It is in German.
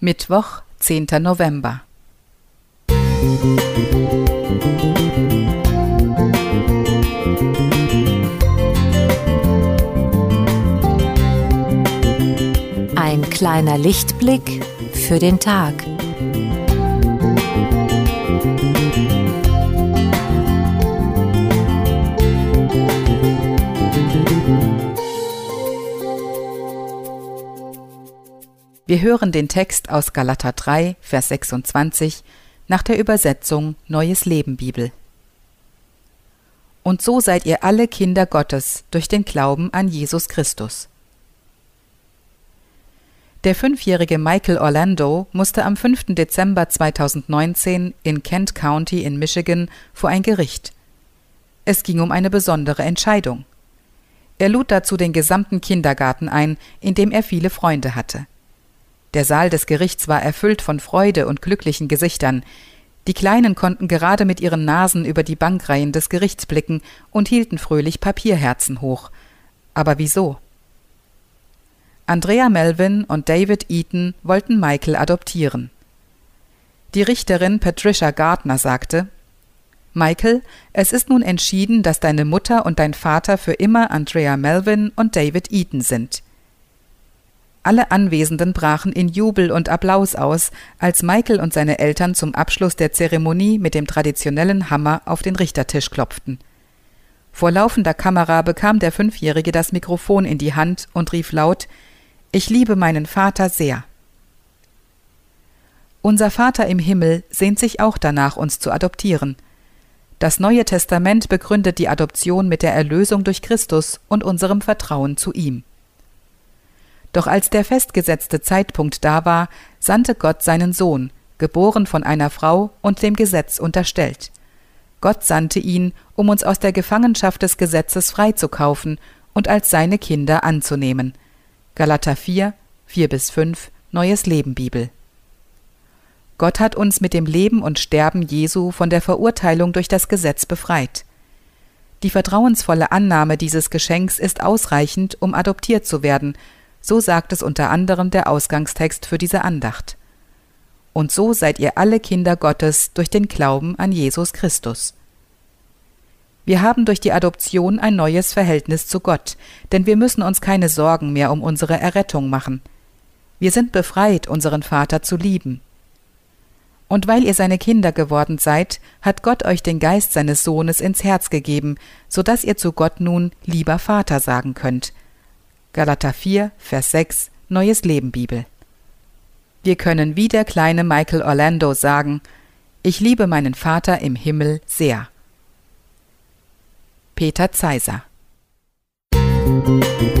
Mittwoch, 10. November. Ein kleiner Lichtblick für den Tag. Wir hören den Text aus Galater 3, Vers 26 nach der Übersetzung Neues Leben Bibel. Und so seid ihr alle Kinder Gottes durch den Glauben an Jesus Christus. Der fünfjährige Michael Orlando musste am 5. Dezember 2019 in Kent County in Michigan vor ein Gericht. Es ging um eine besondere Entscheidung. Er lud dazu den gesamten Kindergarten ein, in dem er viele Freunde hatte. Der Saal des Gerichts war erfüllt von Freude und glücklichen Gesichtern. Die Kleinen konnten gerade mit ihren Nasen über die Bankreihen des Gerichts blicken und hielten fröhlich Papierherzen hoch. Aber wieso? Andrea Melvin und David Eaton wollten Michael adoptieren. Die Richterin Patricia Gardner sagte, Michael, es ist nun entschieden, dass deine Mutter und dein Vater für immer Andrea Melvin und David Eaton sind. Alle Anwesenden brachen in Jubel und Applaus aus, als Michael und seine Eltern zum Abschluss der Zeremonie mit dem traditionellen Hammer auf den Richtertisch klopften. Vor laufender Kamera bekam der Fünfjährige das Mikrofon in die Hand und rief laut Ich liebe meinen Vater sehr. Unser Vater im Himmel sehnt sich auch danach, uns zu adoptieren. Das Neue Testament begründet die Adoption mit der Erlösung durch Christus und unserem Vertrauen zu ihm. Doch als der festgesetzte Zeitpunkt da war, sandte Gott seinen Sohn, geboren von einer Frau und dem Gesetz unterstellt. Gott sandte ihn, um uns aus der Gefangenschaft des Gesetzes freizukaufen und als seine Kinder anzunehmen. Galater 4, 4 bis 5, Neues Leben Bibel. Gott hat uns mit dem Leben und Sterben Jesu von der Verurteilung durch das Gesetz befreit. Die vertrauensvolle Annahme dieses Geschenks ist ausreichend, um adoptiert zu werden, so sagt es unter anderem der Ausgangstext für diese Andacht. Und so seid ihr alle Kinder Gottes durch den Glauben an Jesus Christus. Wir haben durch die Adoption ein neues Verhältnis zu Gott, denn wir müssen uns keine Sorgen mehr um unsere Errettung machen. Wir sind befreit, unseren Vater zu lieben. Und weil ihr seine Kinder geworden seid, hat Gott euch den Geist seines Sohnes ins Herz gegeben, so dass ihr zu Gott nun lieber Vater sagen könnt. Galater 4, Vers 6, Neues Leben Bibel. Wir können wie der kleine Michael Orlando sagen, ich liebe meinen Vater im Himmel sehr. Peter Zeiser Musik